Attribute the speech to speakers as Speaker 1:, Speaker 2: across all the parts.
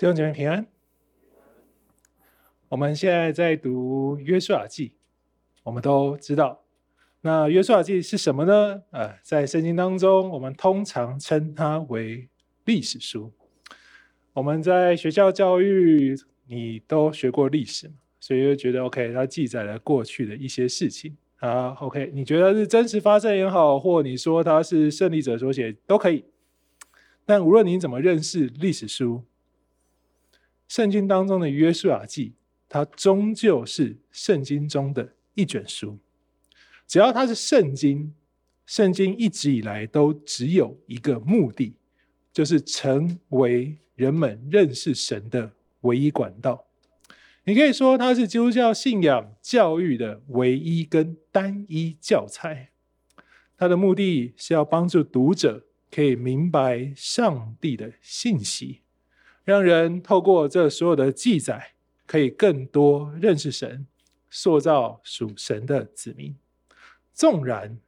Speaker 1: 弟兄姐妹平安。我们现在在读约书亚记，我们都知道，那约书亚记是什么呢？呃，在圣经当中，我们通常称它为历史书。我们在学校教育，你都学过历史，所以就觉得 OK，它记载了过去的一些事情啊。OK，你觉得是真实发生也好，或你说它是胜利者所写都可以。但无论你怎么认识历史书，圣经当中的约书亚记。它终究是圣经中的一卷书，只要它是圣经，圣经一直以来都只有一个目的，就是成为人们认识神的唯一管道。你可以说它是基督教信仰教育的唯一跟单一教材。它的目的是要帮助读者可以明白上帝的信息，让人透过这所有的记载。可以更多认识神，塑造属神的子民。纵然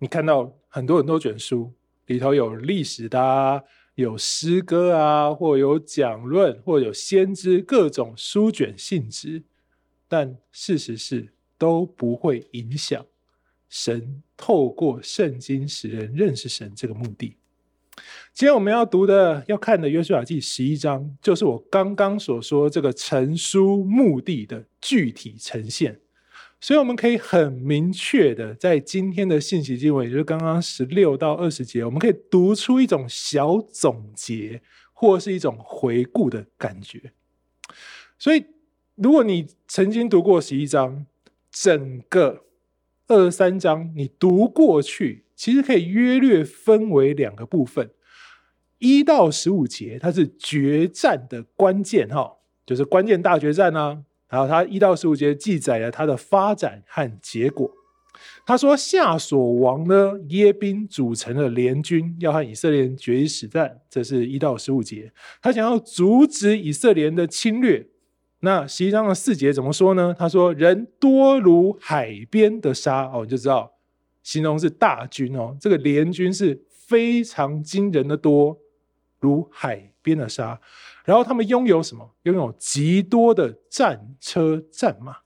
Speaker 1: 你看到很多很多卷书里头有历史的，有诗歌啊，或有讲论，或有先知各种书卷性质，但事实是都不会影响神透过圣经使人认识神这个目的。今天我们要读的、要看的《约书亚记》十一章，就是我刚刚所说这个成书目的的具体呈现。所以我们可以很明确的在今天的信息经文，也就是刚刚十六到二十节，我们可以读出一种小总结，或是一种回顾的感觉。所以，如果你曾经读过十一章，整个二十三章你读过去。其实可以约略分为两个部分，一到十五节，它是决战的关键，哈，就是关键大决战呢。然后它一到十五节记载了它的发展和结果。他说，夏所王呢，耶宾组成了联军，要和以色列人决一死战。这是一到十五节，他想要阻止以色列人的侵略。那十一章的四节怎么说呢？他说，人多如海边的沙，哦，你就知道。形容是大军哦，这个联军是非常惊人的多，如海边的沙。然后他们拥有什么？拥有极多的战车战马。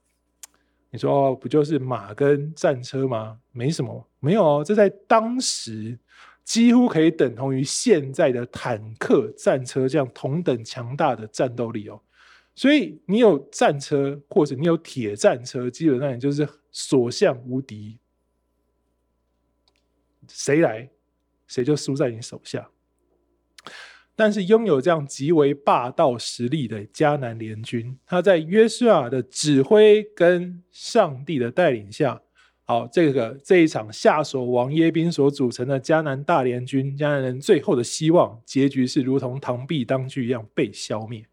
Speaker 1: 你说哦，不就是马跟战车吗？没什么，没有哦。这在当时几乎可以等同于现在的坦克、战车这样同等强大的战斗力哦。所以你有战车，或者你有铁战车，基本上也就是所向无敌。谁来，谁就输在你手下。但是拥有这样极为霸道实力的迦南联军，他在约书亚的指挥跟上帝的带领下，好，这个这一场夏琐王耶宾所组成的迦南大联军，迦南人最后的希望结局是如同螳臂当车一样被消灭。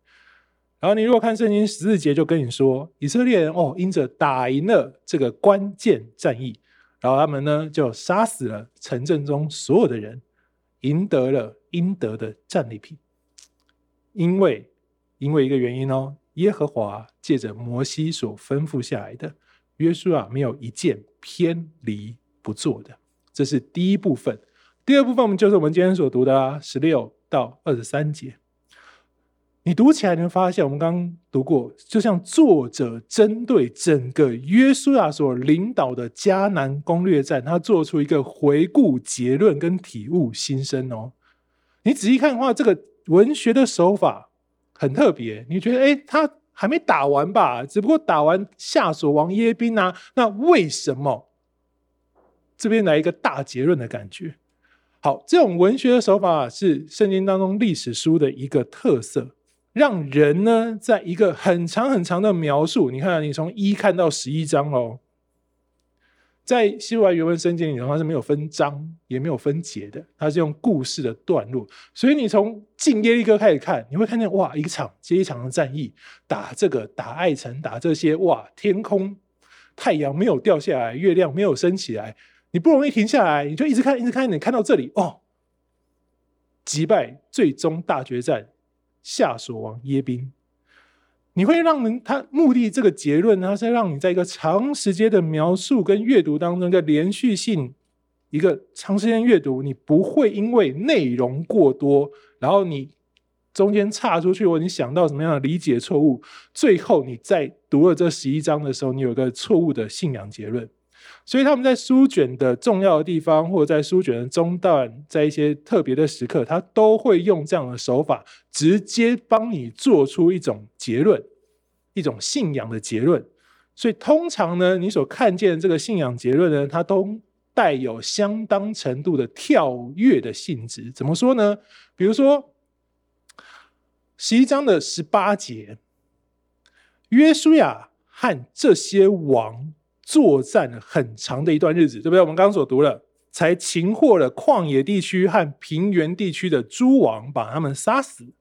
Speaker 1: 然后你如果看圣经十四节，就跟你说，以色列人哦，因着打赢了这个关键战役。然后他们呢，就杀死了城镇中所有的人，赢得了应得的战利品。因为，因为一个原因哦，耶和华借着摩西所吩咐下来的，约书亚没有一件偏离不做的。这是第一部分。第二部分，我们就是我们今天所读的啊，十六到二十三节。你读起来，你会发现，我们刚刚读过，就像作者针对整个约书亚所领导的迦南攻略战，他做出一个回顾结论跟体悟心声哦。你仔细看的话，这个文学的手法很特别。你觉得，哎，他还没打完吧？只不过打完夏所王耶宾啊，那为什么这边来一个大结论的感觉？好，这种文学的手法是圣经当中历史书的一个特色。让人呢，在一个很长很长的描述，你看，你从一看到十一章哦，在希伯来原文圣经里头，它是没有分章，也没有分节的，它是用故事的段落。所以你从进耶利哥开始看，你会看见哇，一场接一场的战役，打这个，打艾城，打这些，哇，天空太阳没有掉下来，月亮没有升起来，你不容易停下来，你就一直看，一直看，你看到这里哦，击败，最终大决战。夏琐王耶宾，你会让人他目的这个结论，它是让你在一个长时间的描述跟阅读当中，一个连续性，一个长时间阅读，你不会因为内容过多，然后你中间岔出去，或你想到什么样的理解错误，最后你在读了这十一章的时候，你有一个错误的信仰结论。所以他们在书卷的重要的地方，或者在书卷的中段，在一些特别的时刻，他都会用这样的手法，直接帮你做出一种结论，一种信仰的结论。所以通常呢，你所看见的这个信仰结论呢，它都带有相当程度的跳跃的性质。怎么说呢？比如说。十一章的十八节，约书亚和这些王作战了很长的一段日子，对不对？我们刚刚所读了，才擒获了旷野地区和平原地区的诸王，把他们杀死。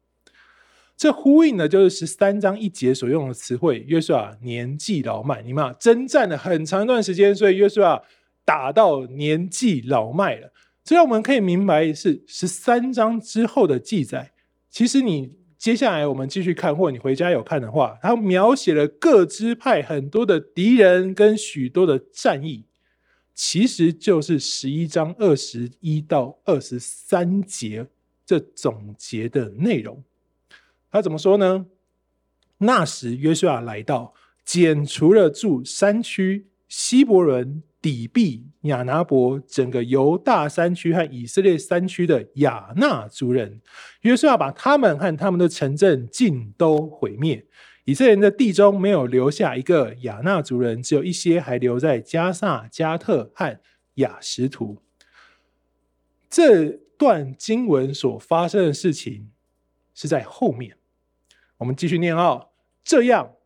Speaker 1: 这呼应的就是十三章一节所用的词汇：约书亚年纪老迈。你们啊，征战了很长一段时间，所以约书亚打到年纪老迈了。这让我们可以明白是十三章之后的记载。其实你。接下来我们继续看，或你回家有看的话，他描写了各支派很多的敌人跟许多的战役，其实就是十一章二十一到二十三节这总结的内容。他怎么说呢？那时约书亚来到，剪除了住山区希伯仑。底壁、亚拿伯，整个犹大山区和以色列山区的亚衲族人，约瑟亚把他们和他们的城镇尽都毁灭。以色列人的地中没有留下一个亚衲族人，只有一些还留在加萨、加特和雅什图。这段经文所发生的事情是在后面。我们继续念哦，这样。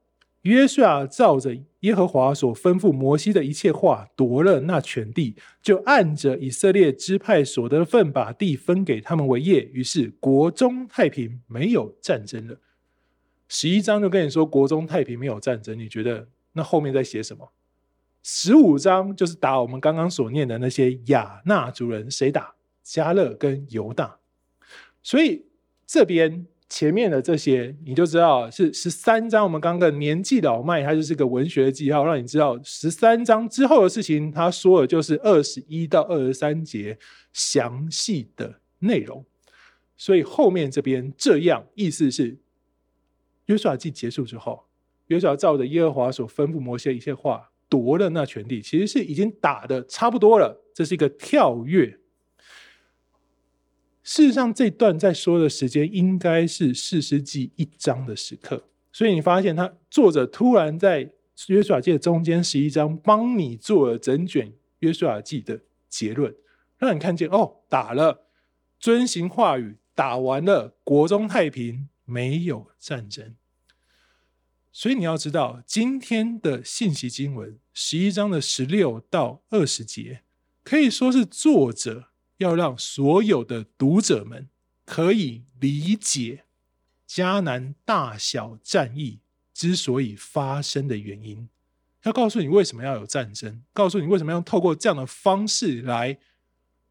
Speaker 1: 约书亚照着耶和华所吩咐摩西的一切话，夺了那全地，就按着以色列支派所得的份，把地分给他们为业。于是国中太平，没有战争了。十一章就跟你说国中太平，没有战争。你觉得那后面在写什么？十五章就是打我们刚刚所念的那些亚衲族人，谁打？迦勒跟犹大。所以这边。前面的这些你就知道是十三章，我们刚刚的年纪老迈，它就是个文学的记号，让你知道十三章之后的事情，他说的就是二十一到二十三节详细的内容。所以后面这边这样意思是，约书亚记结束之后，约书亚照着耶和华所吩咐摩西的一切话夺了那全地，其实是已经打得差不多了，这是一个跳跃。事实上，这段在说的时间应该是士师记一章的时刻，所以你发现他作者突然在约书亚记的中间十一章帮你做了整卷约书亚记的结论，让你看见哦，打了，遵行话语，打完了，国中太平，没有战争。所以你要知道，今天的信息经文十一章的十六到二十节，可以说是作者。要让所有的读者们可以理解迦南大小战役之所以发生的原因，要告诉你为什么要有战争，告诉你为什么要透过这样的方式来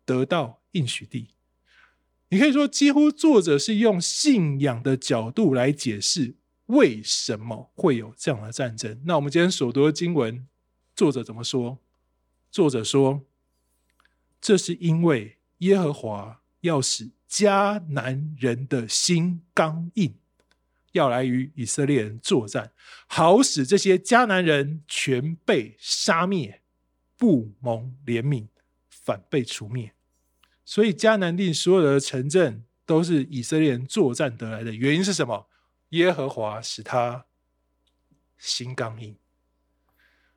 Speaker 1: 得到应许地。你可以说，几乎作者是用信仰的角度来解释为什么会有这样的战争。那我们今天所读的经文，作者怎么说？作者说，这是因为。耶和华要使迦南人的心刚硬，要来与以色列人作战，好使这些迦南人全被杀灭，不蒙怜悯，反被除灭。所以迦南地所有的城镇都是以色列人作战得来的，原因是什么？耶和华使他心刚硬。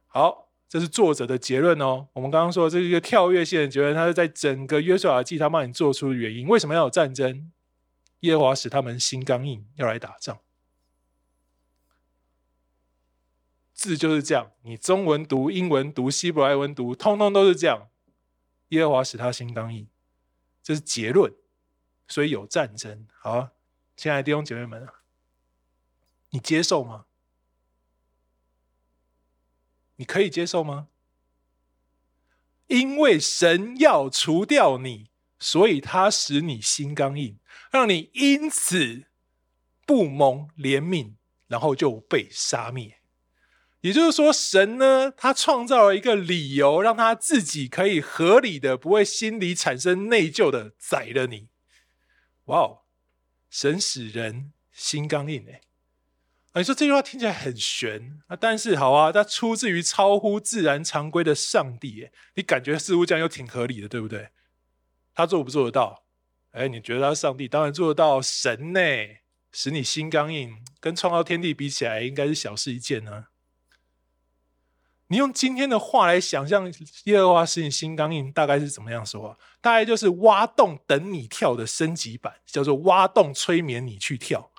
Speaker 1: 好。这是作者的结论哦。我们刚刚说这是一个跳跃性的结论，他是在整个约书亚记他帮你做出的原因。为什么要有战争？耶和华使他们心刚硬，要来打仗。字就是这样，你中文读、英文读、希伯来文读，通通都是这样。耶和华使他心刚硬，这是结论。所以有战争。好啊，亲爱的弟兄姐妹们，你接受吗？你可以接受吗？因为神要除掉你，所以他使你心刚硬，让你因此不蒙怜悯，然后就被杀灭。也就是说，神呢，他创造了一个理由，让他自己可以合理的、不会心里产生内疚的宰了你。哇哦！神使人心刚硬。哎，你说这句话听起来很玄啊，但是好啊，它出自于超乎自然常规的上帝。哎，你感觉似乎这样又挺合理的，对不对？他做不做得到？哎，你觉得他上帝，当然做得到。神呢，使你心刚硬，跟创造天地比起来，应该是小事一件呢、你用今天的话来想象耶和华使你心刚硬，大概是怎么样说啊？大概就是挖洞等你跳的升级版，叫做挖洞催眠你去跳。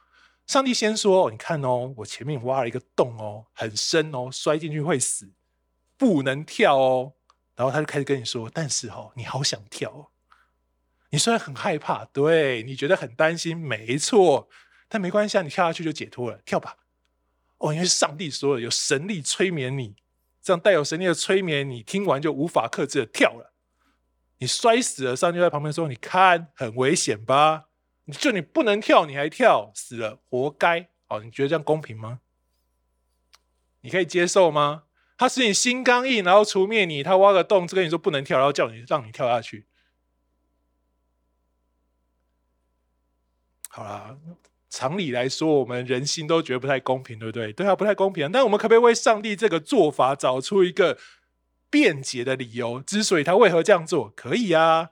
Speaker 1: 上帝先说：“你看哦，我前面挖了一个洞哦，很深哦，摔进去会死，不能跳哦。”然后他就开始跟你说：“但是哦，你好想跳哦。你虽然很害怕，对，你觉得很担心，没错，但没关系，你跳下去就解脱了，跳吧。哦，因为上帝说了，有神力催眠你。”这样带有神力的催眠，你听完就无法克制的跳了。你摔死了，上帝在旁边说：“你看，很危险吧？就你不能跳，你还跳，死了，活该。”哦，你觉得这样公平吗？你可以接受吗？他使你心刚硬，然后除灭你，他挖个洞，就跟你说不能跳，然后叫你让你跳下去。好啦。常理来说，我们人心都觉得不太公平，对不对？对啊，不太公平。但我们可不可以为上帝这个做法找出一个辩解的理由？之所以他为何这样做，可以啊。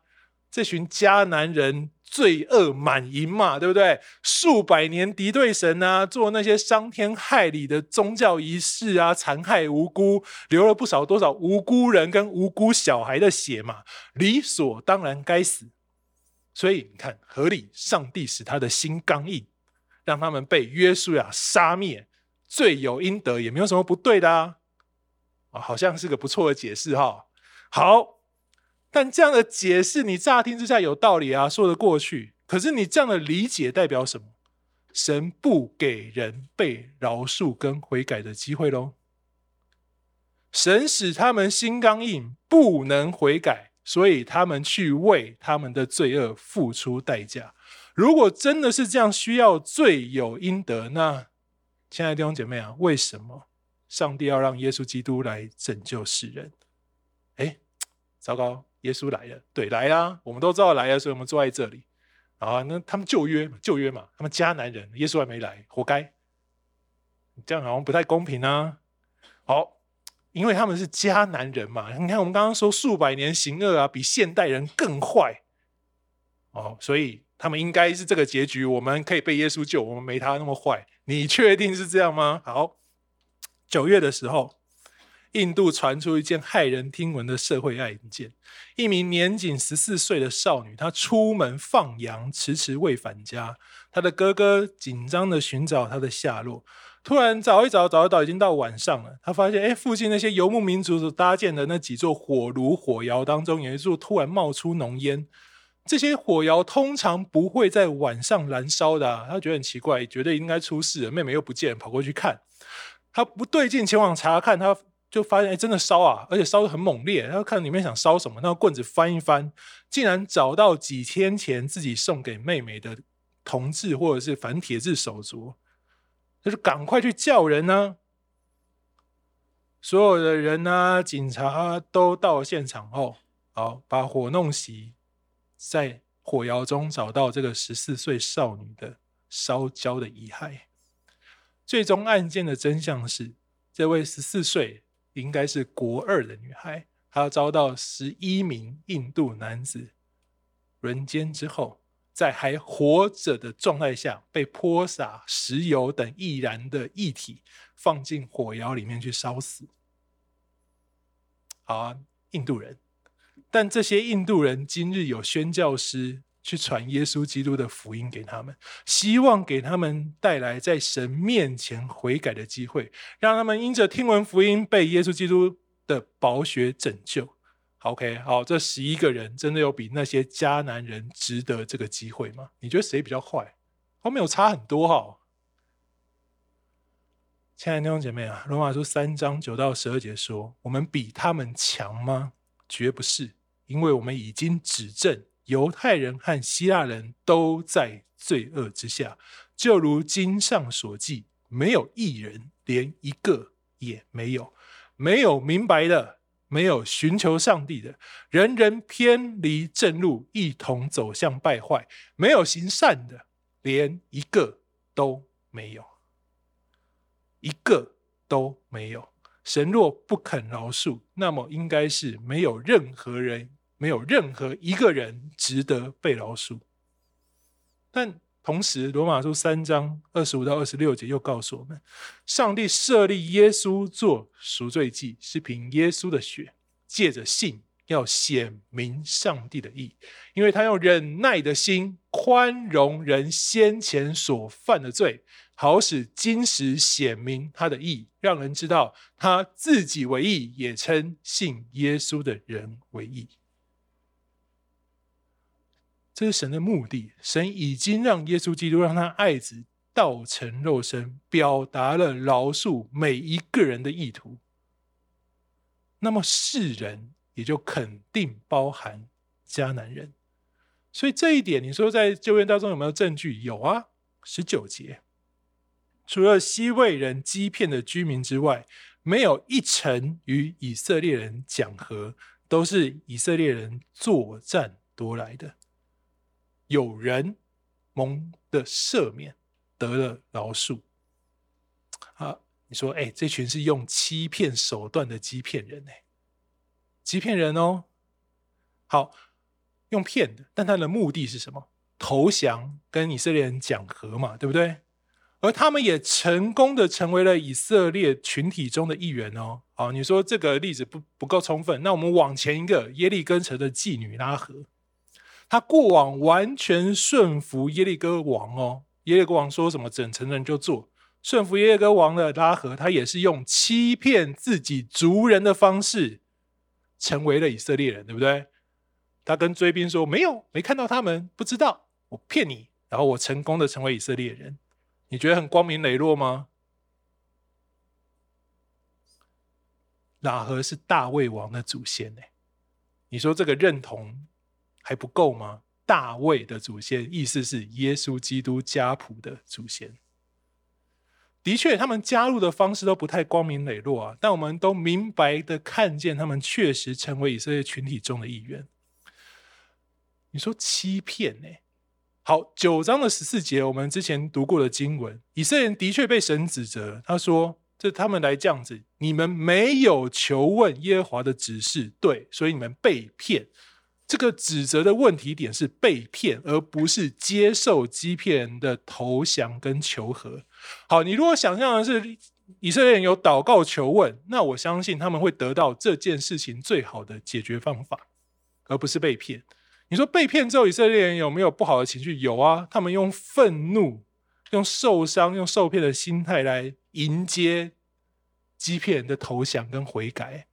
Speaker 1: 这群迦南人罪恶满盈嘛，对不对？数百年敌对神啊，做那些伤天害理的宗教仪式啊，残害无辜，流了不少多少无辜人跟无辜小孩的血嘛，理所当然该死。所以你看，合理，上帝使他的心刚硬。让他们被约书亚杀灭，罪有应得，也没有什么不对的啊！啊，好像是个不错的解释哈。好，但这样的解释你乍听之下有道理啊，说得过去。可是你这样的理解代表什么？神不给人被饶恕跟悔改的机会喽。神使他们心刚硬，不能悔改，所以他们去为他们的罪恶付出代价。如果真的是这样，需要罪有应得，那亲爱的弟兄姐妹啊，为什么上帝要让耶稣基督来拯救世人？哎，糟糕，耶稣来了，对，来啦，我们都知道来了，所以我们坐在这里啊。那他们旧约，旧约嘛，他们迦南人，耶稣还没来，活该。这样好像不太公平啊。好，因为他们是迦南人嘛，你看我们刚刚说数百年行恶啊，比现代人更坏哦，所以。他们应该是这个结局，我们可以被耶稣救，我们没他那么坏。你确定是这样吗？好，九月的时候，印度传出一件骇人听闻的社会案件：一名年仅十四岁的少女，她出门放羊，迟迟未返家。她的哥哥紧张地寻找她的下落，突然找一找，找一找，已经到晚上了。他发现，哎，附近那些游牧民族所搭建的那几座火炉、火窑当中，有一座突然冒出浓烟。这些火窑通常不会在晚上燃烧的啊，他觉得很奇怪，觉得应该出事了。妹妹又不见，跑过去看，他不对劲，前往查看，他就发现，哎，真的烧啊，而且烧得很猛烈。他看里面想烧什么，那棍子翻一翻，竟然找到几天前自己送给妹妹的铜制或者是反铁制手镯，他就赶快去叫人呢。所有的人呢，警察都到了现场后，好，把火弄熄。在火窑中找到这个十四岁少女的烧焦的遗骸。最终案件的真相是，这位十四岁应该是国二的女孩，她遭到十一名印度男子轮奸之后，在还活着的状态下被泼洒石油等易燃的液体，放进火窑里面去烧死。好啊，印度人。但这些印度人今日有宣教师去传耶稣基督的福音给他们，希望给他们带来在神面前悔改的机会，让他们因着听闻福音被耶稣基督的宝血拯救。OK，好，这十一个人真的有比那些迦南人值得这个机会吗？你觉得谁比较坏？后面有差很多哈。亲爱的弟兄姐妹啊，罗马书三章九到十二节说：我们比他们强吗？绝不是。因为我们已经指证犹太人和希腊人都在罪恶之下，就如经上所记，没有一人，连一个也没有；没有明白的，没有寻求上帝的，人人偏离正路，一同走向败坏；没有行善的，连一个都没有，一个都没有。神若不肯饶恕，那么应该是没有任何人，没有任何一个人值得被饶恕。但同时，罗马书三章二十五到二十六节又告诉我们，上帝设立耶稣做赎罪祭，是凭耶稣的血，借着信要显明上帝的义，因为他用忍耐的心宽容人先前所犯的罪。好使今时显明他的义，让人知道他自己为义，也称信耶稣的人为义。这是神的目的。神已经让耶稣基督让他爱子道成肉身，表达了饶恕每一个人的意图。那么世人也就肯定包含迦南人。所以这一点，你说在旧约当中有没有证据？有啊，十九节。除了西魏人欺骗的居民之外，没有一城与以色列人讲和，都是以色列人作战夺来的。有人蒙的赦免，得了饶恕。啊，你说，哎，这群是用欺骗手段的欺骗人，哎，欺骗人哦。好，用骗的，但他的目的是什么？投降，跟以色列人讲和嘛，对不对？而他们也成功的成为了以色列群体中的一员哦。好，你说这个例子不不够充分，那我们往前一个耶利根城的妓女拉合，他过往完全顺服耶利哥王哦。耶利哥王说什么，整城人就做，顺服耶利哥王的拉合，他也是用欺骗自己族人的方式，成为了以色列人，对不对？他跟追兵说没有，没看到他们，不知道，我骗你，然后我成功的成为以色列人。你觉得很光明磊落吗？拉合是大卫王的祖先呢？你说这个认同还不够吗？大卫的祖先，意思是耶稣基督家谱的祖先。的确，他们加入的方式都不太光明磊落啊，但我们都明白的看见，他们确实成为以色列群体中的一员。你说欺骗呢？好，九章的十四节，我们之前读过的经文，以色列人的确被神指责。他说：“这他们来这样子，你们没有求问耶和华的指示，对，所以你们被骗。这个指责的问题点是被骗，而不是接受欺骗人的投降跟求和。好，你如果想象的是以色列人有祷告求问，那我相信他们会得到这件事情最好的解决方法，而不是被骗。”你说被骗之后，以色列人有没有不好的情绪？有啊，他们用愤怒、用受伤、用受骗的心态来迎接欺骗人的投降跟悔改。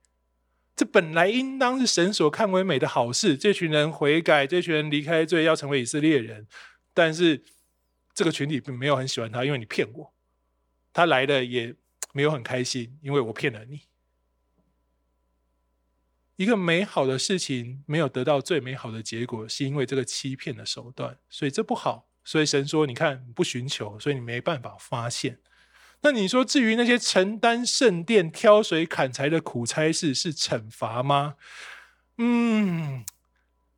Speaker 1: 这本来应当是神所看为美的好事。这群人悔改，这群人离开罪，要成为以色列人。但是这个群体并没有很喜欢他，因为你骗我。他来的也没有很开心，因为我骗了你。一个美好的事情没有得到最美好的结果，是因为这个欺骗的手段，所以这不好。所以神说：“你看，不寻求，所以你没办法发现。”那你说，至于那些承担圣殿挑水砍柴的苦差事，是惩罚吗？嗯，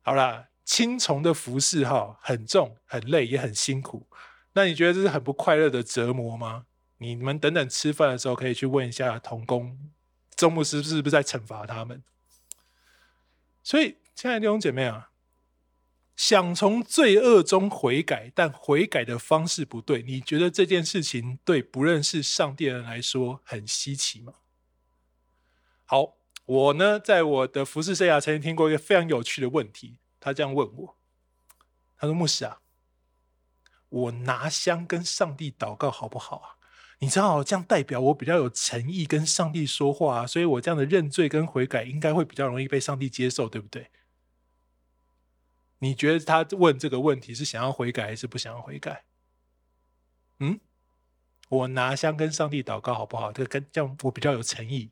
Speaker 1: 好啦，青虫的服侍哈，很重、很累，也很辛苦。那你觉得这是很不快乐的折磨吗？你们等等吃饭的时候，可以去问一下童工，宗牧师是不是在惩罚他们？所以，亲爱的弟兄姐妹啊，想从罪恶中悔改，但悔改的方式不对，你觉得这件事情对不认识上帝的人来说很稀奇吗？好，我呢，在我的服侍生涯曾经听过一个非常有趣的问题，他这样问我，他说：“牧师啊，我拿香跟上帝祷告好不好啊？”你知道这样代表我比较有诚意跟上帝说话啊，所以我这样的认罪跟悔改应该会比较容易被上帝接受，对不对？你觉得他问这个问题是想要悔改还是不想要悔改？嗯，我拿香跟上帝祷告好不好？这个跟这样我比较有诚意。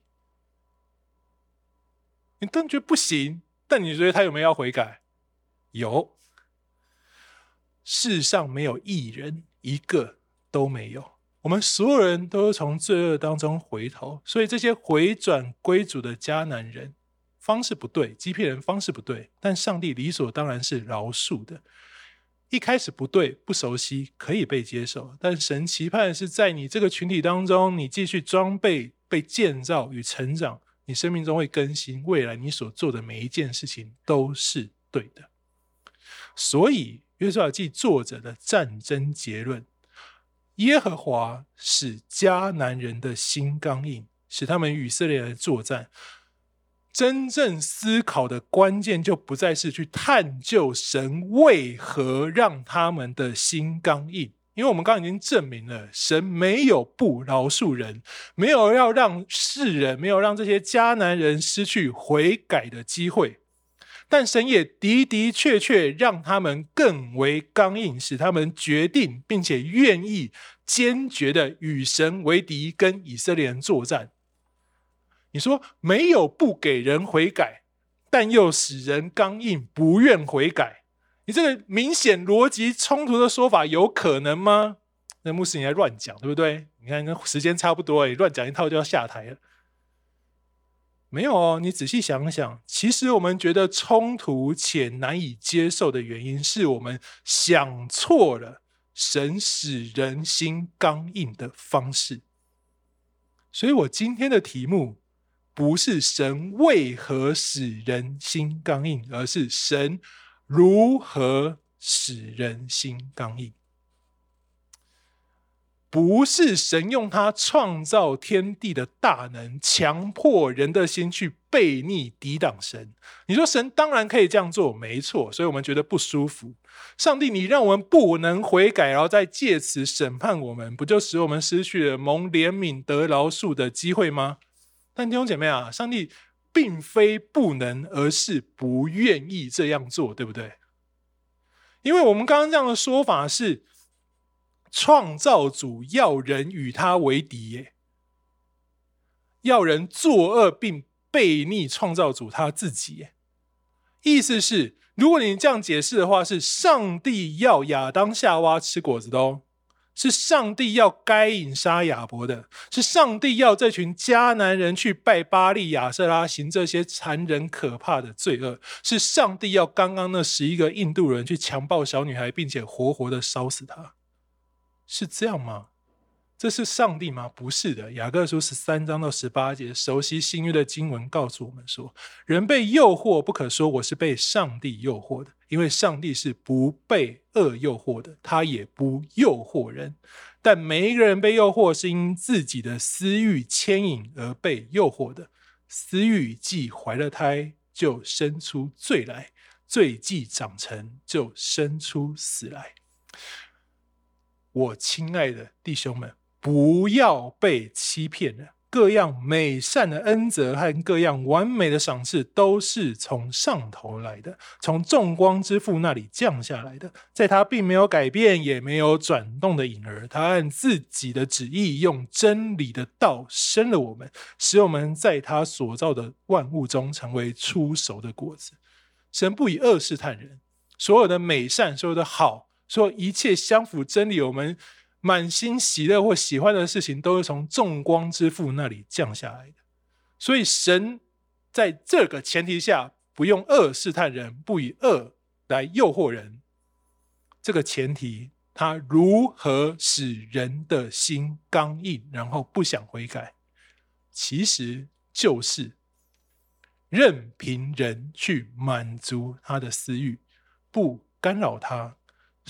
Speaker 1: 你当然觉得不行，但你觉得他有没有要悔改？有。世上没有一人，一个都没有。我们所有人都是从罪恶当中回头，所以这些回转归主的迦南人方式不对，欺骗人方式不对，但上帝理所当然是饶恕的。一开始不对、不熟悉，可以被接受，但神期盼是在你这个群体当中，你继续装备、被建造与成长，你生命中会更新，未来你所做的每一件事情都是对的。所以，约书亚记作者的战争结论：耶和华使迦南人的心刚硬，使他们与以色列人作战。真正思考的关键就不再是去探究神为何让他们的心刚硬，因为我们刚刚已经证明了，神没有不饶恕人，没有要让世人，没有让这些迦南人失去悔改的机会，但神也的的确确让他们更为刚硬，使他们决定并且愿意坚决的与神为敌，跟以色列人作战。你说没有不给人悔改，但又使人刚硬，不愿悔改。你这个明显逻辑冲突的说法有可能吗？那牧师你在乱讲，对不对？你看跟时间差不多，你乱讲一套就要下台了。没有哦，你仔细想想，其实我们觉得冲突且难以接受的原因，是我们想错了神使人心刚硬的方式。所以我今天的题目。不是神为何使人心刚硬，而是神如何使人心刚硬。不是神用他创造天地的大能，强迫人的心去悖逆抵挡神。你说神当然可以这样做，没错，所以我们觉得不舒服。上帝，你让我们不能悔改，然后再借此审判我们，不就使我们失去了蒙怜悯得饶恕的机会吗？但弟兄姐妹啊，上帝并非不能，而是不愿意这样做，对不对？因为我们刚刚这样的说法是，创造主要人与他为敌耶，要人作恶并悖逆创造主他自己。意思是，如果你这样解释的话，是上帝要亚当夏娃吃果子的哦。是上帝要该隐杀亚伯的，是上帝要这群迦南人去拜巴力亚舍拉，行这些残忍可怕的罪恶，是上帝要刚刚那十一个印度人去强暴小女孩，并且活活的烧死她，是这样吗？这是上帝吗？不是的。雅各书十三章到十八节，熟悉新约的经文告诉我们说，人被诱惑，不可说我是被上帝诱惑的，因为上帝是不被恶诱惑的，他也不诱惑人。但每一个人被诱惑，是因自己的私欲牵引而被诱惑的。私欲既怀了胎，就生出罪来；罪既长成，就生出死来。我亲爱的弟兄们。不要被欺骗了。各样美善的恩泽和各样完美的赏赐，都是从上头来的，从众光之父那里降下来的。在他并没有改变，也没有转动的影儿。他按自己的旨意，用真理的道生了我们，使我们在他所造的万物中成为初熟的果子。神不以恶试探人，所有的美善，所有的好，说一切相符真理，我们。满心喜乐或喜欢的事情，都是从众光之父那里降下来的。所以，神在这个前提下，不用恶试探人，不以恶来诱惑人。这个前提，他如何使人的心刚硬，然后不想悔改？其实就是任凭人去满足他的私欲，不干扰他。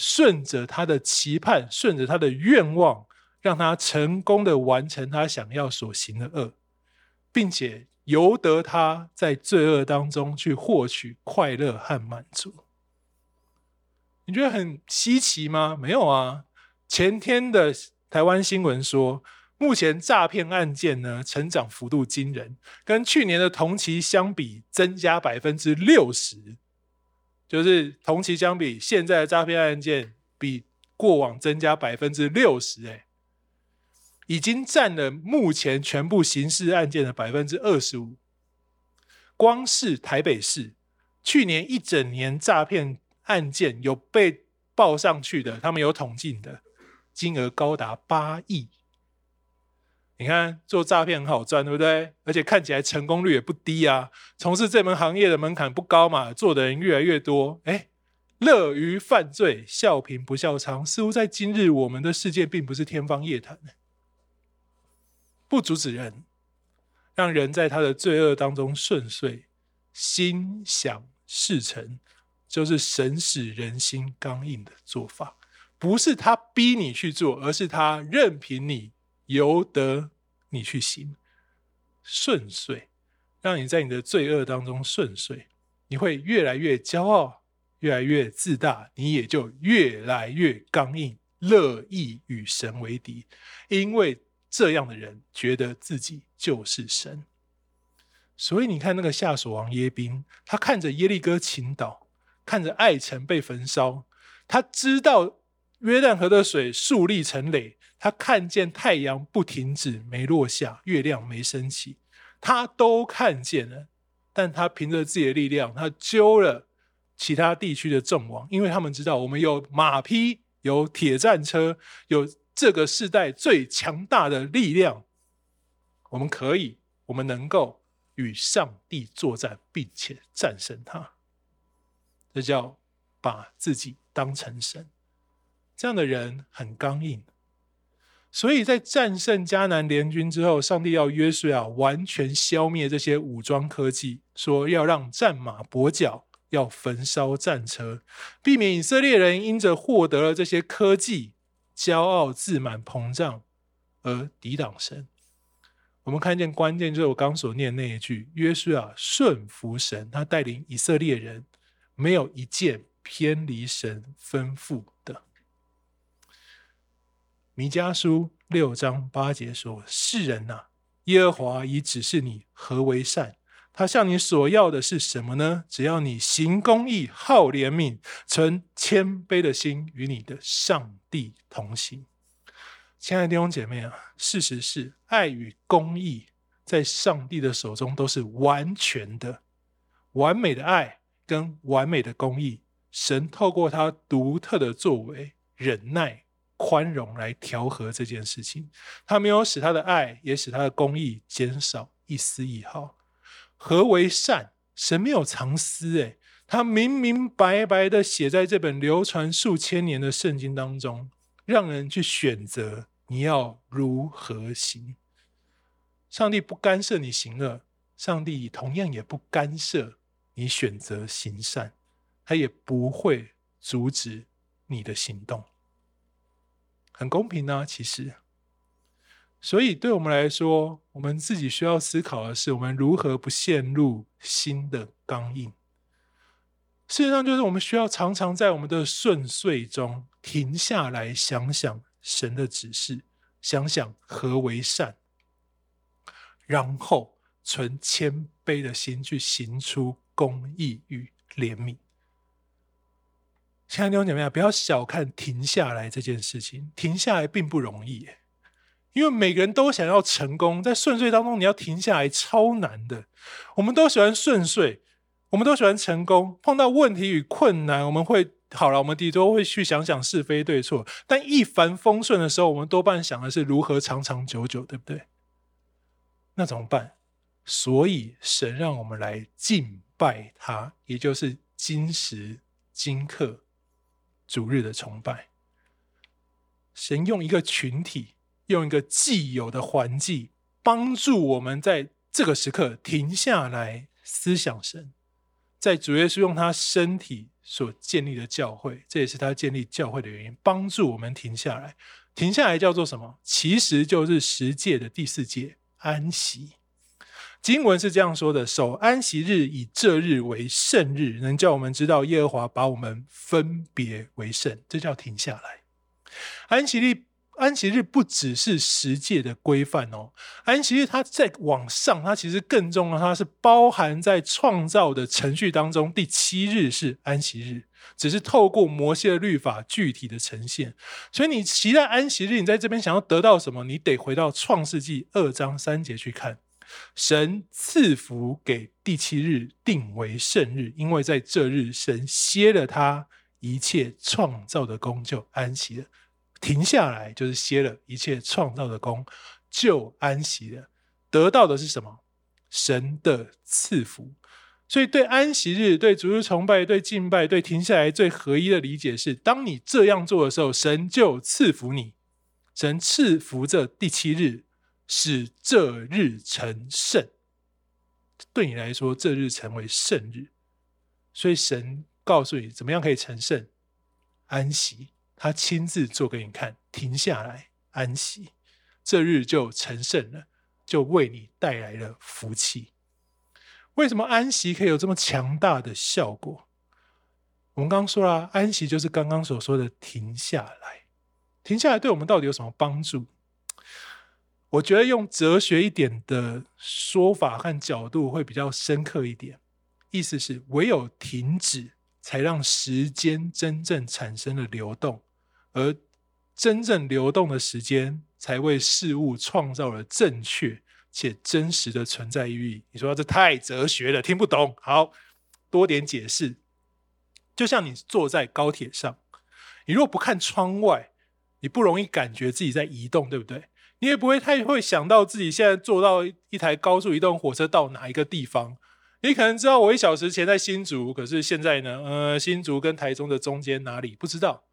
Speaker 1: 顺着他的期盼，顺着他的愿望，让他成功的完成他想要所行的恶，并且由得他在罪恶当中去获取快乐和满足。你觉得很稀奇吗？没有啊。前天的台湾新闻说，目前诈骗案件呢，成长幅度惊人，跟去年的同期相比，增加百分之六十。就是同期相比，现在的诈骗案件比过往增加百分之六十，哎，已经占了目前全部刑事案件的百分之二十五。光是台北市去年一整年诈骗案件有被报上去的，他们有统计的金额高达八亿。你看做诈骗很好赚，对不对？而且看起来成功率也不低啊。从事这门行业的门槛不高嘛，做的人越来越多。哎，乐于犯罪，笑贫不笑娼，似乎在今日我们的世界并不是天方夜谭。不阻止人，让人在他的罪恶当中顺遂，心想事成，就是神使人心刚硬的做法。不是他逼你去做，而是他任凭你由得你去行，顺遂，让你在你的罪恶当中顺遂，你会越来越骄傲。越来越自大，你也就越来越刚硬，乐意与神为敌，因为这样的人觉得自己就是神。所以你看那个夏琐王耶宾，他看着耶利哥倾倒，看着爱城被焚烧，他知道约旦河的水树立成垒，他看见太阳不停止没落下，月亮没升起，他都看见了，但他凭着自己的力量，他揪了。其他地区的众王，因为他们知道我们有马匹、有铁战车、有这个世代最强大的力量，我们可以，我们能够与上帝作战，并且战胜他。这叫把自己当成神。这样的人很刚硬，所以在战胜迦南联军之后，上帝要约书亚完全消灭这些武装科技，说要让战马跛脚。要焚烧战车，避免以色列人因着获得了这些科技，骄傲自满膨胀而抵挡神。我们看见关键就是我刚所念那一句：约书亚顺服神，他带领以色列人，没有一件偏离神吩咐的。弥迦书六章八节说：“世人呐、耶和华已指示你何为善。”他向你所要的是什么呢？只要你行公义、好怜悯、存谦卑的心，与你的上帝同行。亲爱的弟兄姐妹啊，事实是爱与公义在上帝的手中都是完全的、完美的爱跟完美的公义。神透过他独特的作为、忍耐、宽容来调和这件事情。他没有使他的爱，也使他的公义减少一丝一毫。何为善？神没有藏私，诶，他明明白白的写在这本流传数千年的圣经当中，让人去选择你要如何行。上帝不干涉你行恶，上帝同样也不干涉你选择行善，他也不会阻止你的行动，很公平啊，其实。所以，对我们来说，我们自己需要思考的是，我们如何不陷入新的刚硬。事实上，就是我们需要常常在我们的顺遂中停下来，想想神的指示，想想何为善，然后存谦卑的心去行出公义与怜悯。亲爱的弟兄姐妹，不要小看停下来这件事情，停下来并不容易。因为每个人都想要成功，在顺遂当中，你要停下来超难的。我们都喜欢顺遂，我们都喜欢成功。碰到问题与困难，我们会好了，我们第一都会去想想是非对错。但一帆风顺的时候，我们多半想的是如何长长久久，对不对？那怎么办？所以神让我们来敬拜他，也就是今时今刻主日的崇拜。神用一个群体。用一个既有的环境，帮助我们在这个时刻停下来思想神，在主耶稣用他身体所建立的教会，这也是他建立教会的原因，帮助我们停下来。停下来叫做什么？其实就是十诫的第四诫安息。经文是这样说的：守安息日，以这日为圣日，能叫我们知道耶和华把我们分别为圣，这叫停下来。安息日。安息日不只是十诫的规范哦，安息日它在往上，它其实更重要，它是包含在创造的程序当中。第七日是安息日，只是透过摩西的律法具体的呈现。所以你期待安息日，你在这边想要得到什么？你得回到创世纪二章三节去看，神赐福给第七日，定为圣日，因为在这日神歇了他一切创造的工，就安息了。停下来就是歇了一切创造的工，就安息了。得到的是什么？神的赐福。所以，对安息日、对主日崇拜、对敬拜、对停下来最合一的理解是：当你这样做的时候，神就赐福你。神赐福这第七日，使这日成圣。对你来说，这日成为圣日。所以，神告诉你怎么样可以成圣，安息。他亲自做给你看，停下来安息，这日就成圣了，就为你带来了福气。为什么安息可以有这么强大的效果？我们刚刚说了，安息就是刚刚所说的停下来。停下来对我们到底有什么帮助？我觉得用哲学一点的说法和角度会比较深刻一点。意思是，唯有停止，才让时间真正产生了流动，而真正流动的时间，才为事物创造了正确。且真实的存在意义，你说这太哲学了，听不懂。好，多点解释。就像你坐在高铁上，你如果不看窗外，你不容易感觉自己在移动，对不对？你也不会太会想到自己现在坐到一台高速移动火车到哪一个地方。你可能知道我一小时前在新竹，可是现在呢？呃，新竹跟台中的中间哪里不知道？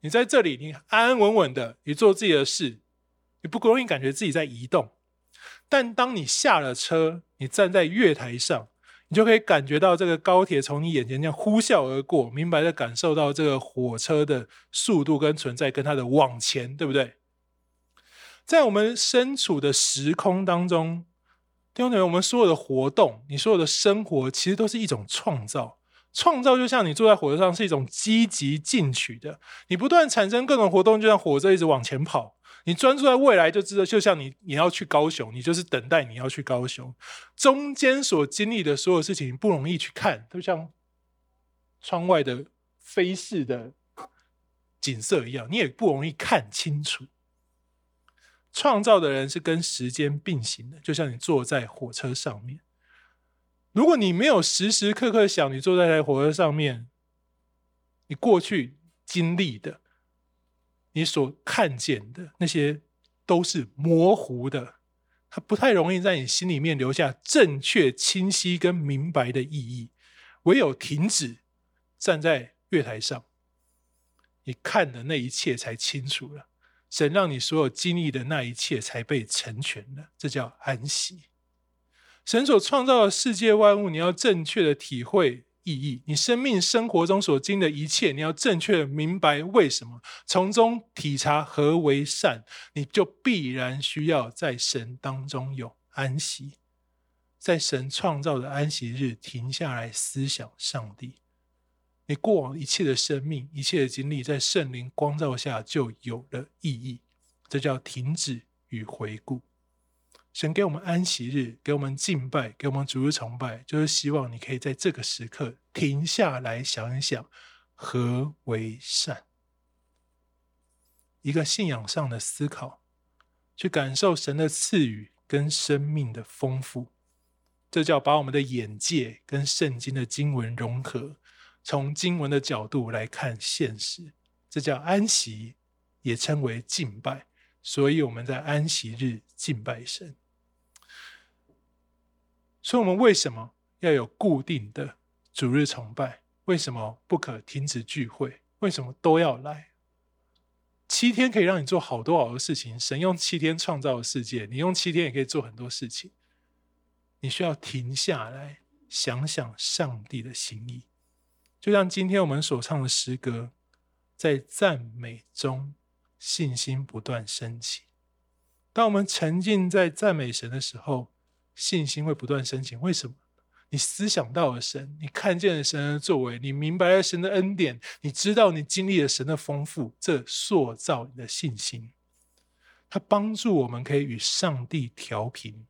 Speaker 1: 你在这里，你安安稳稳的，你做自己的事，你不容易感觉自己在移动。但当你下了车，你站在月台上，你就可以感觉到这个高铁从你眼前这样呼啸而过，明白的感受到这个火车的速度跟存在，跟它的往前，对不对？在我们身处的时空当中，弟兄姊妹，我们所有的活动，你所有的生活，其实都是一种创造。创造就像你坐在火车上，是一种积极进取的，你不断产生各种活动，就像火车一直往前跑。你专注在未来，就知道，就像你你要去高雄，你就是等待你要去高雄，中间所经历的所有事情不容易去看，就像窗外的飞逝的景色一样，你也不容易看清楚。创造的人是跟时间并行的，就像你坐在火车上面，如果你没有时时刻刻想你坐在火车上面，你过去经历的。你所看见的那些都是模糊的，它不太容易在你心里面留下正确、清晰跟明白的意义。唯有停止站在月台上，你看的那一切才清楚了。神让你所有经历的那一切才被成全了，这叫安息。神所创造的世界万物，你要正确的体会。意义，你生命生活中所经的一切，你要正确的明白为什么，从中体察何为善，你就必然需要在神当中有安息，在神创造的安息日停下来思想上帝，你过往一切的生命、一切的经历，在圣灵光照下就有了意义，这叫停止与回顾。神给我们安息日，给我们敬拜，给我们主日崇拜，就是希望你可以在这个时刻停下来想一想何为善，一个信仰上的思考，去感受神的赐予跟生命的丰富。这叫把我们的眼界跟圣经的经文融合，从经文的角度来看现实。这叫安息，也称为敬拜。所以我们在安息日敬拜神。所以，我们为什么要有固定的主日崇拜？为什么不可停止聚会？为什么都要来？七天可以让你做好多好多事情。神用七天创造的世界，你用七天也可以做很多事情。你需要停下来想想上帝的心意。就像今天我们所唱的诗歌，在赞美中信心不断升起。当我们沉浸在赞美神的时候，信心会不断升起，为什么？你思想到了神，你看见了神的作为，你明白了神的恩典，你知道你经历了神的丰富，这塑造你的信心。它帮助我们可以与上帝调频，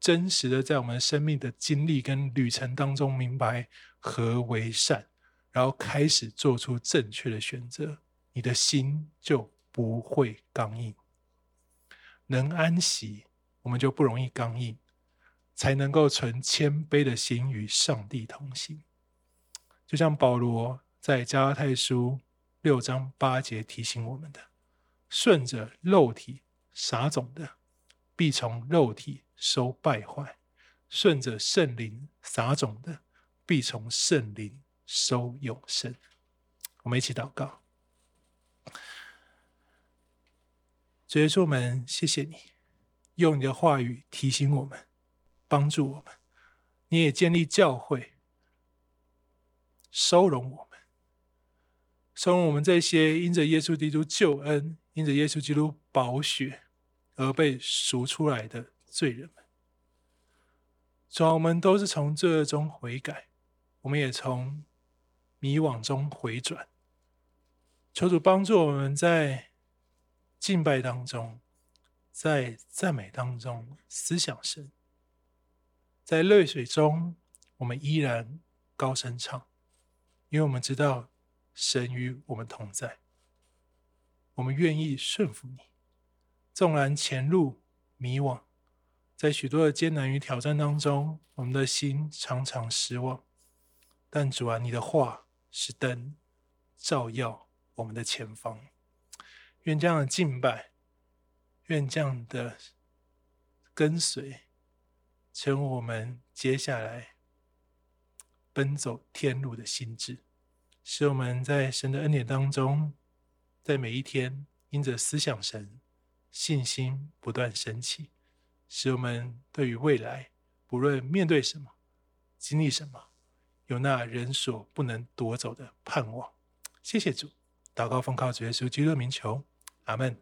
Speaker 1: 真实的在我们生命的经历跟旅程当中明白何为善，然后开始做出正确的选择，你的心就不会刚硬。能安息，我们就不容易刚硬。才能够存谦卑的心与上帝同行，就像保罗在加拉太书六章八节提醒我们的：顺着肉体撒种的，必从肉体收败坏；顺着圣灵撒种的，必从圣灵收永生。我们一起祷告。主耶稣，我们谢谢你，用你的话语提醒我们，帮助我们。你也建立教会，收容我们，收容我们这些因着耶稣基督救恩、因着耶稣基督宝血而被赎出来的罪人们。主啊，我们都是从罪恶中悔改，我们也从迷惘中回转。求主帮助我们在敬拜当中，在赞美当中思想神，在泪水中，我们依然高声唱，因为我们知道神与我们同在，我们愿意顺服你。纵然前路迷惘，在许多的艰难与挑战当中，我们的心常常失望，但主啊，你的话是灯，照耀我们的前方。愿这样的敬拜，愿这样的跟随，成为我们接下来奔走天路的心志，使我们在神的恩典当中，在每一天因着思想神，信心不断升起，使我们对于未来，不论面对什么，经历什么，有那人所不能夺走的盼望。谢谢主，祷告奉靠主耶稣基督的名求。阿门。